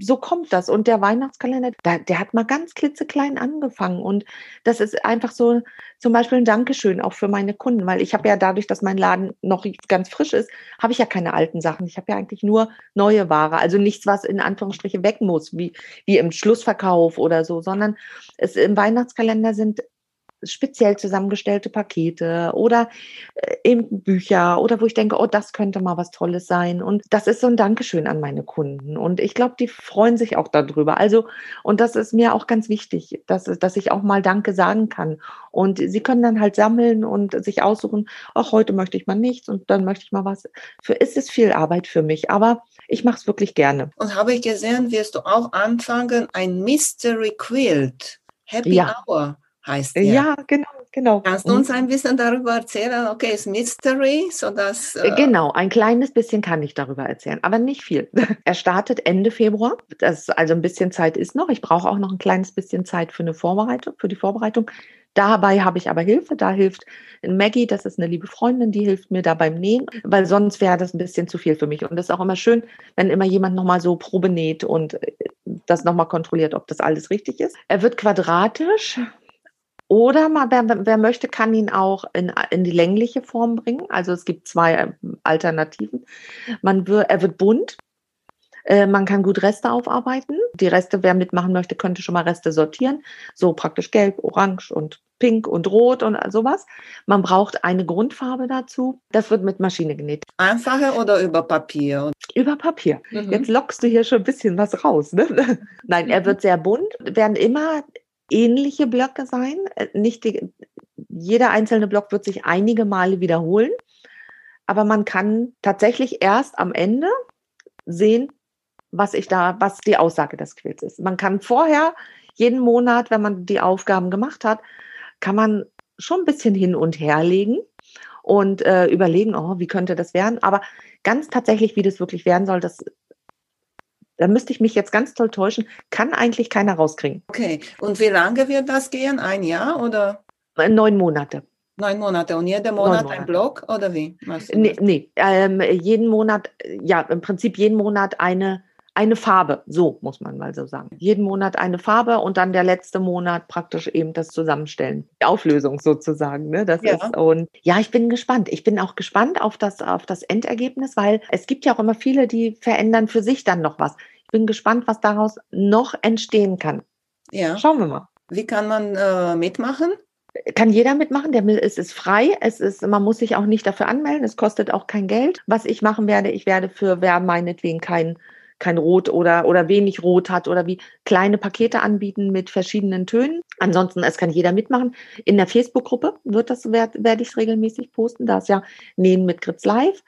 so kommt das. Und der Weihnachtskalender, der, der hat mal ganz klitzeklein angefangen und das ist einfach so zum Beispiel ein Dankeschön auch für meine Kunden, weil ich habe ja dadurch, dass mein Laden noch ganz frisch ist, habe ich ja keine alten Sachen. Ich habe ja eigentlich nur neue Ware, also nichts, was in Anführungsstriche weg muss, wie, wie im Schlussverkauf oder so, sondern es im Weihnachtskalender sind speziell zusammengestellte Pakete oder äh, eben Bücher oder wo ich denke, oh, das könnte mal was Tolles sein. Und das ist so ein Dankeschön an meine Kunden. Und ich glaube, die freuen sich auch darüber. Also, und das ist mir auch ganz wichtig, dass, dass ich auch mal Danke sagen kann. Und sie können dann halt sammeln und sich aussuchen, ach, heute möchte ich mal nichts und dann möchte ich mal was. Für ist es viel Arbeit für mich, aber ich mache es wirklich gerne. Und habe ich gesehen, wirst du auch anfangen, ein Mystery Quilt, Happy ja. Hour heißt der. Ja, genau, genau. Kannst du uns ein bisschen darüber erzählen? Okay, ist Mystery, so dass äh genau, ein kleines bisschen kann ich darüber erzählen, aber nicht viel. er startet Ende Februar, das also ein bisschen Zeit ist noch. Ich brauche auch noch ein kleines bisschen Zeit für eine Vorbereitung, für die Vorbereitung. Dabei habe ich aber Hilfe. Da hilft Maggie, das ist eine liebe Freundin, die hilft mir da beim Nähen, weil sonst wäre das ein bisschen zu viel für mich. Und das ist auch immer schön, wenn immer jemand nochmal so Probe näht und äh, das nochmal kontrolliert, ob das alles richtig ist. Er wird quadratisch. Oder mal, wer, wer möchte, kann ihn auch in, in die längliche Form bringen. Also es gibt zwei äh, Alternativen. Man wird, er wird bunt. Äh, man kann gut Reste aufarbeiten. Die Reste, wer mitmachen möchte, könnte schon mal Reste sortieren. So praktisch gelb, orange und pink und rot und sowas. Man braucht eine Grundfarbe dazu. Das wird mit Maschine genäht. Einfache oder über Papier? Über Papier. Mhm. Jetzt lockst du hier schon ein bisschen was raus. Ne? Nein, er wird sehr bunt, werden immer ähnliche Blöcke sein. Äh, nicht die, jeder einzelne Block wird sich einige Male wiederholen. Aber man kann tatsächlich erst am Ende sehen, was ich da, was die Aussage des Quills ist. Man kann vorher jeden Monat, wenn man die Aufgaben gemacht hat, kann man schon ein bisschen hin und her legen und äh, überlegen, oh, wie könnte das werden? Aber ganz tatsächlich, wie das wirklich werden soll, das da müsste ich mich jetzt ganz toll täuschen, kann eigentlich keiner rauskriegen. Okay, und wie lange wird das gehen? Ein Jahr oder? Äh, neun Monate. Neun Monate und jeden Monat Monate. ein Blog oder wie? Nee, nee ähm, jeden Monat, ja, im Prinzip jeden Monat eine eine Farbe, so muss man mal so sagen. Jeden Monat eine Farbe und dann der letzte Monat praktisch eben das Zusammenstellen. Die Auflösung sozusagen. Ne? Das ja. ist, und ja, ich bin gespannt. Ich bin auch gespannt auf das, auf das Endergebnis, weil es gibt ja auch immer viele, die verändern für sich dann noch was. Ich bin gespannt, was daraus noch entstehen kann. Ja. Schauen wir mal. Wie kann man äh, mitmachen? kann jeder mitmachen. Der es ist frei. Es ist, man muss sich auch nicht dafür anmelden. Es kostet auch kein Geld. Was ich machen werde, ich werde für wer meinetwegen kein kein Rot oder, oder wenig Rot hat oder wie kleine Pakete anbieten mit verschiedenen Tönen. Ansonsten, es kann jeder mitmachen. In der Facebook-Gruppe wird das, werde werd ich regelmäßig posten. Da ist ja Nähen mit Gritz Live.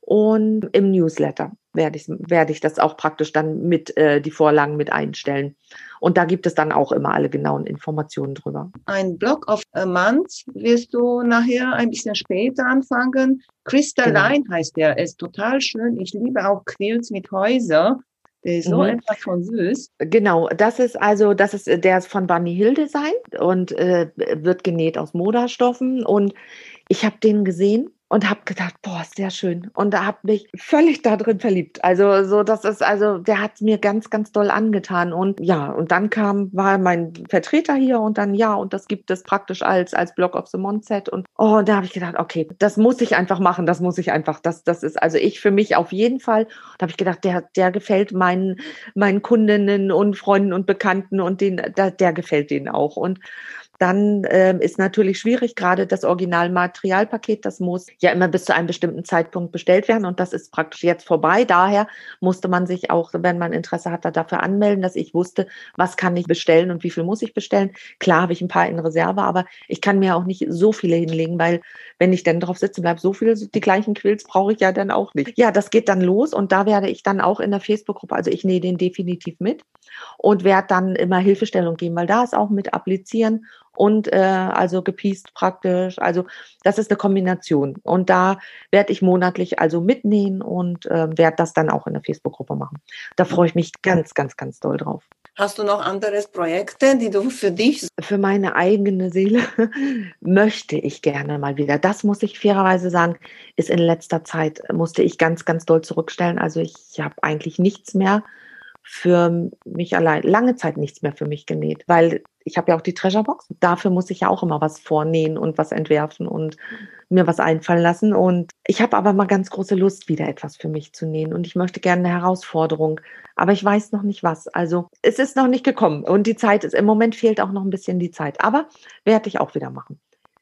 Und im Newsletter werde ich, werde ich das auch praktisch dann mit äh, die Vorlagen mit einstellen. Und da gibt es dann auch immer alle genauen Informationen drüber. Ein Blog of a Month wirst du nachher ein bisschen später anfangen. Crystalline genau. heißt der, ist total schön. Ich liebe auch Quills mit Häuser. Der ist so mhm. etwas von süß. Genau, das ist also, das ist der ist von Bunny Hill Design und äh, wird genäht aus Moderstoffen. Und ich habe den gesehen und habe gedacht, boah, ist sehr schön. Und da habe mich völlig da drin verliebt. Also so, das ist also, der hat mir ganz, ganz doll angetan. Und ja, und dann kam, war mein Vertreter hier und dann ja, und das gibt es praktisch als als Block of the Month Set. Und oh, da habe ich gedacht, okay, das muss ich einfach machen, das muss ich einfach, das, das ist also ich für mich auf jeden Fall. Da habe ich gedacht, der, der gefällt meinen meinen Kundinnen und Freunden und Bekannten und den, der, der gefällt denen auch. Und dann ähm, ist natürlich schwierig, gerade das Originalmaterialpaket, das muss ja immer bis zu einem bestimmten Zeitpunkt bestellt werden und das ist praktisch jetzt vorbei. Daher musste man sich auch, wenn man Interesse hat, dafür anmelden, dass ich wusste, was kann ich bestellen und wie viel muss ich bestellen. Klar habe ich ein paar in Reserve, aber ich kann mir auch nicht so viele hinlegen, weil wenn ich dann drauf sitzen bleibe, so viele, die gleichen Quills brauche ich ja dann auch nicht. Ja, das geht dann los und da werde ich dann auch in der Facebook-Gruppe, also ich nähe den definitiv mit und werde dann immer Hilfestellung geben, weil da ist auch mit Applizieren und äh, also gepiest praktisch. Also das ist eine Kombination. Und da werde ich monatlich also mitnehmen und äh, werde das dann auch in der Facebook-Gruppe machen. Da freue ich mich ganz, ganz, ganz doll drauf. Hast du noch andere Projekte, die du für dich? Für meine eigene Seele möchte ich gerne mal wieder. Das muss ich fairerweise sagen, ist in letzter Zeit, musste ich ganz, ganz doll zurückstellen. Also ich habe eigentlich nichts mehr für mich allein, lange Zeit nichts mehr für mich genäht, weil ich habe ja auch die Treasure Box. Dafür muss ich ja auch immer was vornähen und was entwerfen und mir was einfallen lassen. Und ich habe aber mal ganz große Lust, wieder etwas für mich zu nähen. Und ich möchte gerne eine Herausforderung. Aber ich weiß noch nicht was. Also es ist noch nicht gekommen. Und die Zeit ist, im Moment fehlt auch noch ein bisschen die Zeit. Aber werde ich auch wieder machen.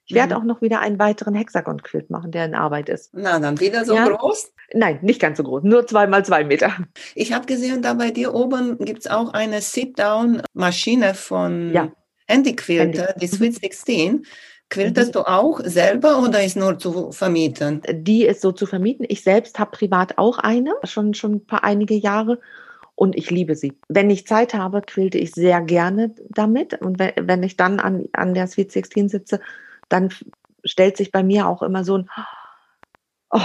Ich werde mhm. auch noch wieder einen weiteren Hexagon-Quilt machen, der in Arbeit ist. Na, dann wieder so ja. groß? Nein, nicht ganz so groß, nur zwei mal zwei Meter. Ich habe gesehen, da bei dir oben gibt es auch eine Sit-Down-Maschine von ja. Handy Quilter, Handy. die Sweet 16. Quiltest mhm. du auch selber oder ist nur zu vermieten? Die ist so zu vermieten. Ich selbst habe privat auch eine, schon, schon ein paar einige Jahre. Und ich liebe sie. Wenn ich Zeit habe, quilte ich sehr gerne damit. Und wenn ich dann an, an der Sweet 16 sitze, dann stellt sich bei mir auch immer so ein, oh,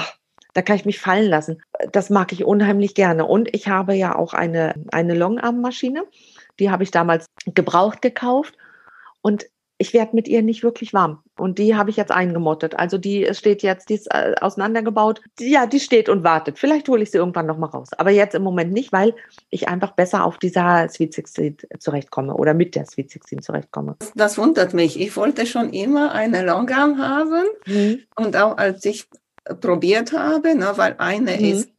da kann ich mich fallen lassen. Das mag ich unheimlich gerne. Und ich habe ja auch eine, eine Longarm-Maschine. Die habe ich damals gebraucht gekauft. Und ich werde mit ihr nicht wirklich warm. Und die habe ich jetzt eingemottet. Also die steht jetzt, die ist äh, auseinandergebaut. Ja, die steht und wartet. Vielleicht hole ich sie irgendwann nochmal raus. Aber jetzt im Moment nicht, weil ich einfach besser auf dieser Sweet 16 zurechtkomme oder mit der Sweet 16 zurechtkomme. Das wundert mich. Ich wollte schon immer eine Longarm haben. Mhm. Und auch als ich probiert habe, ne, weil eine mhm. ist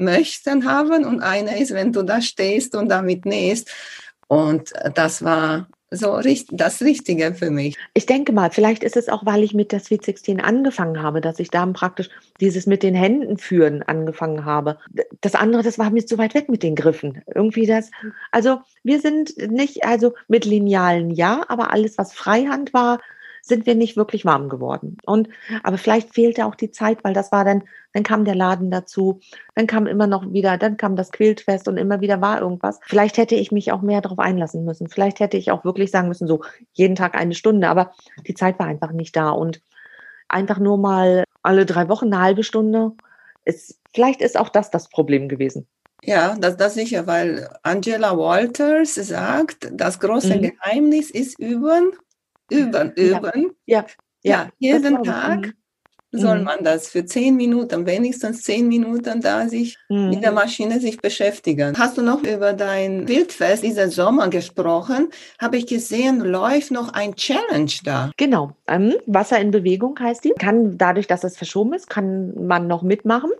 möchten haben und eine ist, wenn du da stehst und damit nähst. Und das war so das Richtige für mich. Ich denke mal, vielleicht ist es auch, weil ich mit der Sweet 16 angefangen habe, dass ich da praktisch dieses mit den Händen führen angefangen habe. Das andere, das war mir zu weit weg mit den Griffen. Irgendwie das, also wir sind nicht, also mit Linealen ja, aber alles, was Freihand war, sind wir nicht wirklich warm geworden. Und, aber vielleicht fehlte auch die Zeit, weil das war dann, dann kam der Laden dazu, dann kam immer noch wieder, dann kam das Quiltfest und immer wieder war irgendwas. Vielleicht hätte ich mich auch mehr darauf einlassen müssen. Vielleicht hätte ich auch wirklich sagen müssen, so jeden Tag eine Stunde, aber die Zeit war einfach nicht da und einfach nur mal alle drei Wochen eine halbe Stunde ist, vielleicht ist auch das das Problem gewesen. Ja, das, das sicher, weil Angela Walters sagt, das große mhm. Geheimnis ist üben üben, üben. Ja, ja, ja jeden Tag mhm. soll man das für zehn Minuten, wenigstens zehn Minuten da sich mhm. mit der Maschine sich beschäftigen. Hast du noch über dein Wildfest diesen Sommer gesprochen? Habe ich gesehen, läuft noch ein Challenge da. Genau. Ähm, Wasser in Bewegung heißt die. Kann dadurch, dass es verschoben ist, kann man noch mitmachen.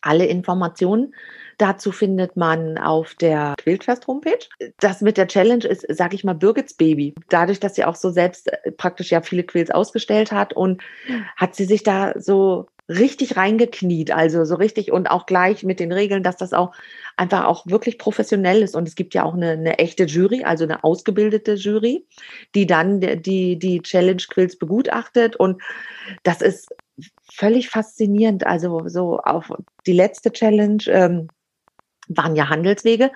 Alle Informationen Dazu findet man auf der Quiltfest-Homepage. Das mit der Challenge ist, sage ich mal, Birgits Baby. Dadurch, dass sie auch so selbst äh, praktisch ja viele Quilts ausgestellt hat und hat sie sich da so richtig reingekniet, also so richtig und auch gleich mit den Regeln, dass das auch einfach auch wirklich professionell ist. Und es gibt ja auch eine, eine echte Jury, also eine ausgebildete Jury, die dann die, die Challenge Quilts begutachtet. Und das ist völlig faszinierend. Also so auf die letzte Challenge, ähm, waren ja Handelswege,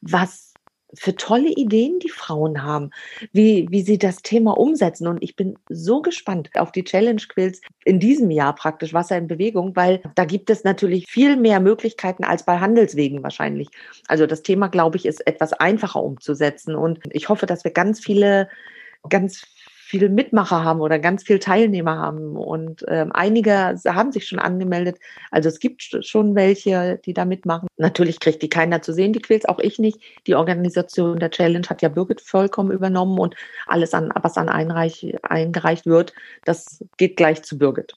was für tolle Ideen die Frauen haben, wie, wie sie das Thema umsetzen. Und ich bin so gespannt auf die Challenge Quills in diesem Jahr praktisch Wasser in Bewegung, weil da gibt es natürlich viel mehr Möglichkeiten als bei Handelswegen wahrscheinlich. Also das Thema, glaube ich, ist etwas einfacher umzusetzen. Und ich hoffe, dass wir ganz viele, ganz viele Mitmacher haben oder ganz viele Teilnehmer haben. Und ähm, einige haben sich schon angemeldet. Also es gibt schon welche, die da mitmachen. Natürlich kriegt die keiner zu sehen, die Quills, auch ich nicht. Die Organisation der Challenge hat ja Birgit vollkommen übernommen und alles, an, was an einreich, eingereicht wird, das geht gleich zu Birgit.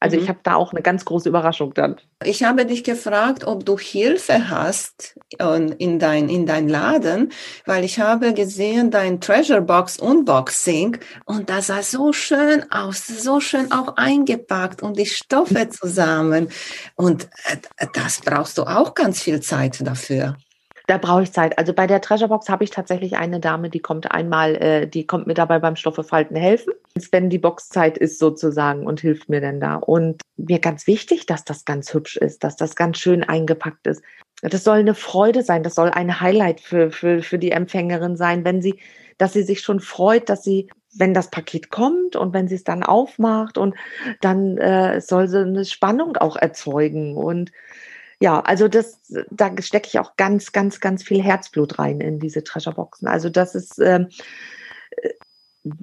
Also mhm. ich habe da auch eine ganz große Überraschung dann. Ich habe dich gefragt, ob du Hilfe hast in dein, in dein Laden, weil ich habe gesehen dein Treasure Box Unboxing und das sah so schön aus, so schön auch eingepackt und die Stoffe zusammen. Und äh, das brauchst du auch ganz viel Zeit dafür. Da brauche ich Zeit. Also bei der Treasure Box habe ich tatsächlich eine Dame, die kommt einmal, äh, die kommt mir dabei beim Stoffefalten helfen, wenn die Boxzeit ist sozusagen und hilft mir dann da. Und mir ganz wichtig, dass das ganz hübsch ist, dass das ganz schön eingepackt ist. Das soll eine Freude sein, das soll ein Highlight für, für, für die Empfängerin sein, wenn sie, dass sie sich schon freut, dass sie wenn das Paket kommt und wenn sie es dann aufmacht und dann äh, soll sie eine Spannung auch erzeugen und ja, also das, da stecke ich auch ganz, ganz, ganz viel Herzblut rein in diese Treasure-Boxen. Also das ist ähm, äh,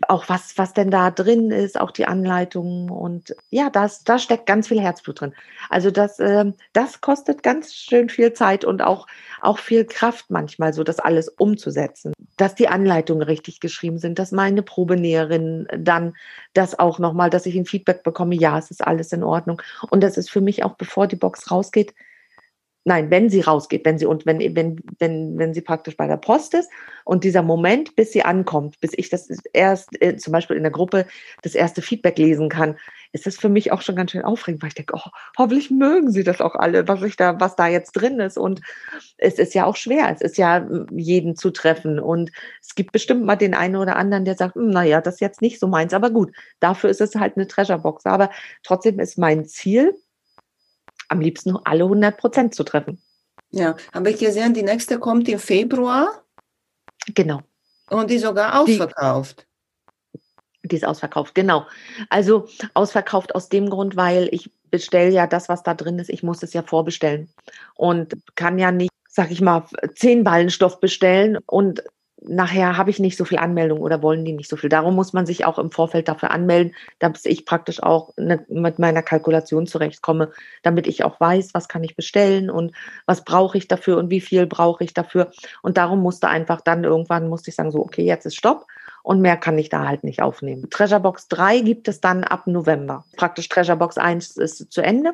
auch was, was denn da drin ist, auch die Anleitungen und ja, das, da steckt ganz viel Herzblut drin. Also das, ähm, das kostet ganz schön viel Zeit und auch, auch viel Kraft manchmal, so das alles umzusetzen. Dass die Anleitungen richtig geschrieben sind, dass meine Probenäherin dann das auch nochmal, dass ich ein Feedback bekomme, ja, es ist alles in Ordnung. Und das ist für mich auch, bevor die Box rausgeht, nein, wenn sie rausgeht, wenn sie und wenn, wenn, wenn, wenn sie praktisch bei der Post ist und dieser Moment, bis sie ankommt, bis ich das erst äh, zum Beispiel in der Gruppe das erste Feedback lesen kann, ist das für mich auch schon ganz schön aufregend, weil ich denke, oh, hoffentlich mögen sie das auch alle, was ich da, was da jetzt drin ist. Und es ist ja auch schwer. Es ist ja jeden zu treffen. Und es gibt bestimmt mal den einen oder anderen, der sagt, hm, naja, das ist jetzt nicht so meins. Aber gut, dafür ist es halt eine Treasure Box. Aber trotzdem ist mein Ziel, am liebsten alle 100 Prozent zu treffen. Ja, habe ich gesehen, die nächste kommt im Februar. Genau. Und die sogar ausverkauft. Die ist ausverkauft, genau. Also ausverkauft aus dem Grund, weil ich bestelle ja das, was da drin ist. Ich muss es ja vorbestellen und kann ja nicht, sag ich mal, zehn Ballen Stoff bestellen und nachher habe ich nicht so viel Anmeldung oder wollen die nicht so viel. Darum muss man sich auch im Vorfeld dafür anmelden, dass ich praktisch auch ne, mit meiner Kalkulation zurechtkomme, damit ich auch weiß, was kann ich bestellen und was brauche ich dafür und wie viel brauche ich dafür. Und darum musste einfach dann irgendwann musste ich sagen, so, okay, jetzt ist Stopp und mehr kann ich da halt nicht aufnehmen. Treasure Box 3 gibt es dann ab November. Praktisch Treasure Box 1 ist zu Ende.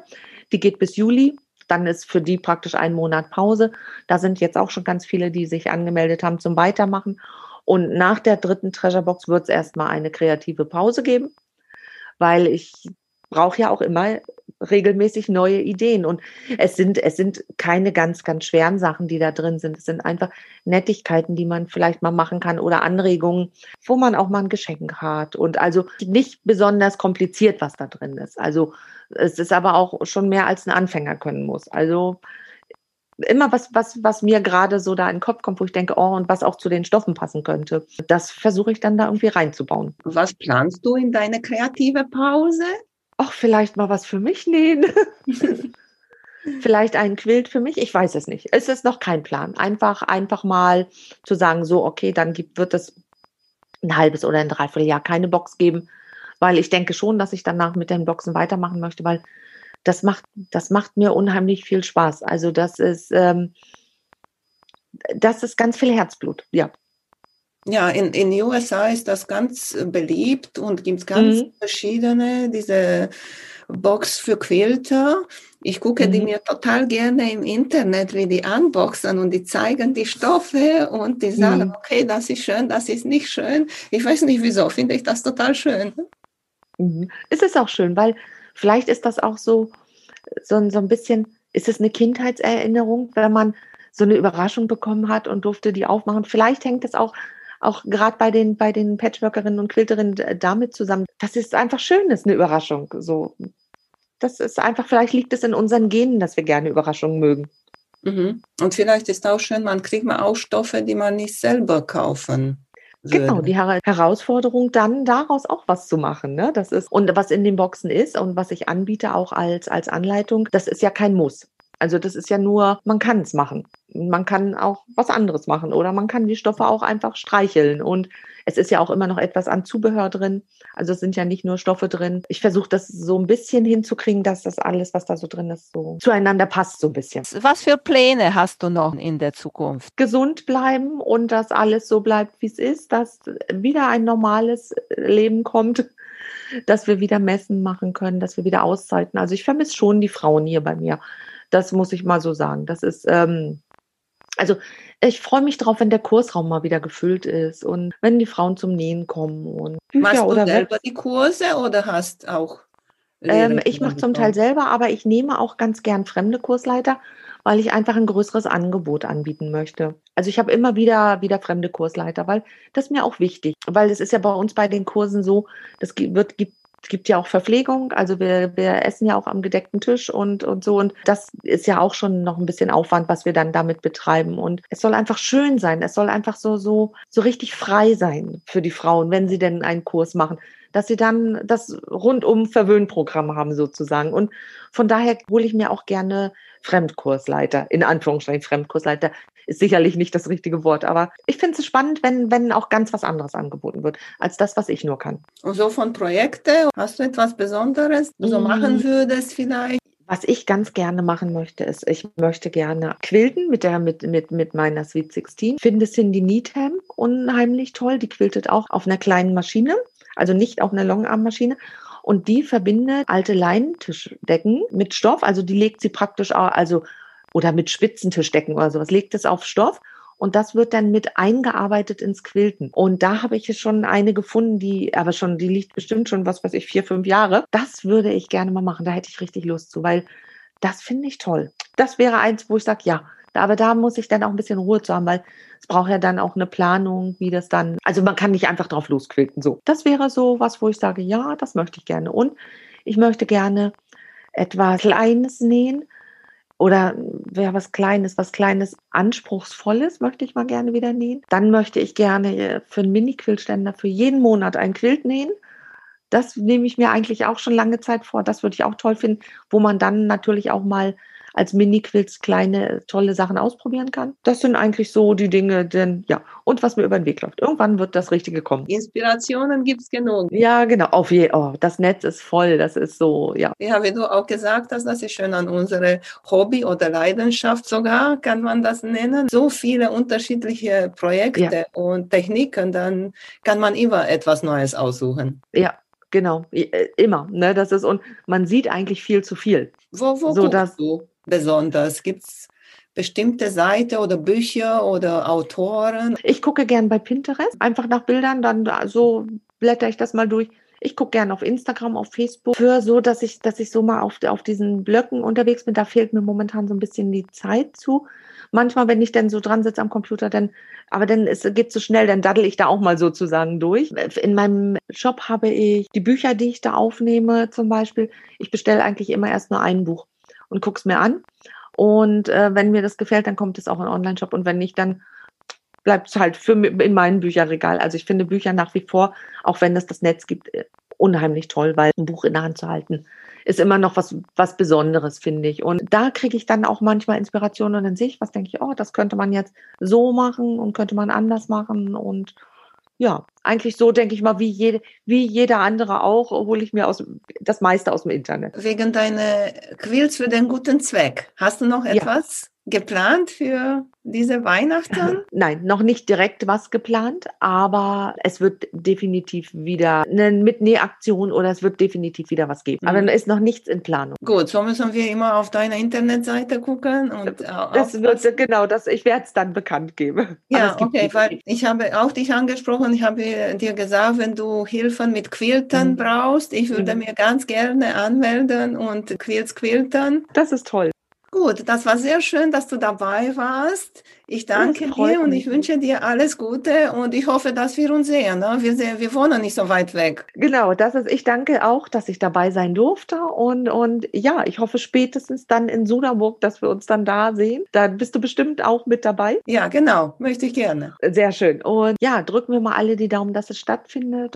Die geht bis Juli dann ist für die praktisch ein Monat Pause. Da sind jetzt auch schon ganz viele, die sich angemeldet haben zum Weitermachen. Und nach der dritten Treasure Box wird es erstmal eine kreative Pause geben, weil ich brauche ja auch immer regelmäßig neue Ideen. Und es sind, es sind keine ganz, ganz schweren Sachen, die da drin sind. Es sind einfach Nettigkeiten, die man vielleicht mal machen kann oder Anregungen, wo man auch mal ein Geschenk hat. Und also nicht besonders kompliziert, was da drin ist. Also es ist aber auch schon mehr als ein Anfänger können muss. Also immer was, was, was mir gerade so da in den Kopf kommt, wo ich denke, oh, und was auch zu den Stoffen passen könnte. Das versuche ich dann da irgendwie reinzubauen. Was planst du in deine kreative Pause? Ach, vielleicht mal was für mich nähen. vielleicht ein Quilt für mich. Ich weiß es nicht. Es ist noch kein Plan. Einfach, einfach mal zu sagen, so, okay, dann gibt, wird es ein halbes oder ein Dreivierteljahr keine Box geben, weil ich denke schon, dass ich danach mit den Boxen weitermachen möchte, weil das macht, das macht mir unheimlich viel Spaß. Also das ist, ähm, das ist ganz viel Herzblut, ja. Ja, in in USA ist das ganz beliebt und gibt ganz Mhm. verschiedene diese Box für Quilter. Ich gucke die Mhm. mir total gerne im Internet, wie die unboxen und die zeigen die Stoffe und die sagen, Mhm. okay, das ist schön, das ist nicht schön. Ich weiß nicht wieso, finde ich das total schön. Mhm. Es ist auch schön, weil vielleicht ist das auch so, so, so ein bisschen, ist es eine Kindheitserinnerung, wenn man so eine Überraschung bekommen hat und durfte die aufmachen. Vielleicht hängt es auch, auch gerade bei den, bei den Patchworkerinnen und Quilterinnen d- damit zusammen. Das ist einfach schön, ist eine Überraschung. So. Das ist einfach, vielleicht liegt es in unseren Genen, dass wir gerne Überraschungen mögen. Mhm. Und vielleicht ist auch schön, man kriegt mal auch Stoffe, die man nicht selber kaufen Genau, würde. die Hera- Herausforderung, dann daraus auch was zu machen. Ne? Das ist, und was in den Boxen ist und was ich anbiete auch als, als Anleitung, das ist ja kein Muss. Also das ist ja nur, man kann es machen. Man kann auch was anderes machen oder man kann die Stoffe auch einfach streicheln. Und es ist ja auch immer noch etwas an Zubehör drin. Also es sind ja nicht nur Stoffe drin. Ich versuche das so ein bisschen hinzukriegen, dass das alles, was da so drin ist, so zueinander passt so ein bisschen. Was für Pläne hast du noch in der Zukunft? gesund bleiben und dass alles so bleibt, wie es ist, dass wieder ein normales Leben kommt, dass wir wieder Messen machen können, dass wir wieder Auszeiten. Also ich vermisse schon die Frauen hier bei mir. Das muss ich mal so sagen. Das ist, ähm, also ich freue mich drauf, wenn der Kursraum mal wieder gefüllt ist und wenn die Frauen zum Nähen kommen und Machst Bücher du oder selber die Kurse oder hast auch ähm, ich mache zum Teil selber, aber ich nehme auch ganz gern fremde Kursleiter, weil ich einfach ein größeres Angebot anbieten möchte. Also ich habe immer wieder wieder fremde Kursleiter, weil das ist mir auch wichtig, weil es ist ja bei uns bei den Kursen so, das wird gibt gibt ja auch Verpflegung, also wir, wir essen ja auch am gedeckten Tisch und, und so. Und das ist ja auch schon noch ein bisschen Aufwand, was wir dann damit betreiben. Und es soll einfach schön sein. Es soll einfach so, so, so richtig frei sein für die Frauen, wenn sie denn einen Kurs machen dass sie dann das rundum Verwöhnprogramm haben sozusagen. Und von daher hole ich mir auch gerne Fremdkursleiter, in Anführungsstrichen Fremdkursleiter ist sicherlich nicht das richtige Wort, aber ich finde es spannend, wenn, wenn auch ganz was anderes angeboten wird, als das, was ich nur kann. Und so von Projekte, hast du etwas Besonderes, du so Mm. machen würdest vielleicht? Was ich ganz gerne machen möchte, ist, ich möchte gerne quilten mit der, mit, mit, mit meiner Sweet 16. Finde Cindy Needham unheimlich toll. Die quiltet auch auf einer kleinen Maschine, also nicht auf einer Longarm-Maschine. Und die verbindet alte Leinentischdecken mit Stoff. Also die legt sie praktisch auch, also, oder mit Spitzentischdecken oder sowas, legt es auf Stoff. Und das wird dann mit eingearbeitet ins Quilten. Und da habe ich schon eine gefunden, die aber schon, die liegt bestimmt schon, was weiß ich, vier, fünf Jahre. Das würde ich gerne mal machen. Da hätte ich richtig Lust zu, weil das finde ich toll. Das wäre eins, wo ich sage, ja, aber da muss ich dann auch ein bisschen Ruhe zu haben, weil es braucht ja dann auch eine Planung, wie das dann, also man kann nicht einfach drauf losquilten. So, das wäre so was, wo ich sage, ja, das möchte ich gerne. Und ich möchte gerne etwas Kleines nähen oder ja, was Kleines, was Kleines, Anspruchsvolles möchte ich mal gerne wieder nähen. Dann möchte ich gerne äh, für einen Mini-Quiltständer für jeden Monat ein Quilt nähen. Das nehme ich mir eigentlich auch schon lange Zeit vor. Das würde ich auch toll finden, wo man dann natürlich auch mal als Mini-Quills kleine tolle Sachen ausprobieren kann. Das sind eigentlich so die Dinge, denn ja, und was mir über den Weg läuft. Irgendwann wird das Richtige kommen. Inspirationen gibt es genug. Ja, genau. Auf je, oh, das Netz ist voll. Das ist so, ja. Ja, wie du auch gesagt hast, das ist schön an unsere Hobby oder Leidenschaft sogar, kann man das nennen. So viele unterschiedliche Projekte ja. und Techniken, dann kann man immer etwas Neues aussuchen. Ja, Genau, äh, immer. Ne? Das ist, und man sieht eigentlich viel zu viel. Wo, wo so, dass, du besonders? Gibt es bestimmte Seiten oder Bücher oder Autoren? Ich gucke gern bei Pinterest, einfach nach Bildern, dann so blätter ich das mal durch. Ich gucke gerne auf Instagram, auf Facebook, für so, dass ich, dass ich so mal auf, auf diesen Blöcken unterwegs bin. Da fehlt mir momentan so ein bisschen die Zeit zu manchmal, wenn ich dann so dran sitze am Computer, dann, aber dann ist, geht so schnell, dann daddel ich da auch mal sozusagen durch. In meinem Shop habe ich die Bücher, die ich da aufnehme, zum Beispiel. Ich bestelle eigentlich immer erst nur ein Buch und gucke es mir an. Und äh, wenn mir das gefällt, dann kommt es auch in Online-Shop. Und wenn nicht, dann bleibt es halt für, in meinem Bücherregal. Also ich finde Bücher nach wie vor, auch wenn es das Netz gibt, äh, unheimlich toll, weil ein Buch in der Hand zu halten ist immer noch was, was Besonderes, finde ich. Und da kriege ich dann auch manchmal Inspiration und dann sehe was, denke ich, oh, das könnte man jetzt so machen und könnte man anders machen und ja, eigentlich so denke ich mal, wie, jede, wie jeder andere auch, hole ich mir aus, das meiste aus dem Internet. Wegen deiner Quills für den guten Zweck. Hast du noch etwas? Geplant für diese Weihnachten? Nein, noch nicht direkt was geplant, aber es wird definitiv wieder eine Mitnähaktion oder es wird definitiv wieder was geben. Mhm. Aber da ist noch nichts in Planung. Gut, so müssen wir immer auf deiner Internetseite gucken. Und das wird, genau, das, ich werde es dann bekannt geben. Ja, okay, weil ich habe auch dich angesprochen, ich habe dir gesagt, wenn du Hilfen mit Quilten mhm. brauchst, ich würde mhm. mir ganz gerne anmelden und Quilts quilten. Das ist toll. Gut, das war sehr schön, dass du dabei warst. Ich danke dir und ich wünsche dir alles Gute und ich hoffe, dass wir uns sehen. Ne? Wir, sehen, wir wohnen nicht so weit weg. Genau, das ist, ich danke auch, dass ich dabei sein durfte und, und ja, ich hoffe spätestens dann in Suderburg, dass wir uns dann da sehen. Da bist du bestimmt auch mit dabei. Ja, genau, möchte ich gerne. Sehr schön. Und ja, drücken wir mal alle die Daumen, dass es stattfindet.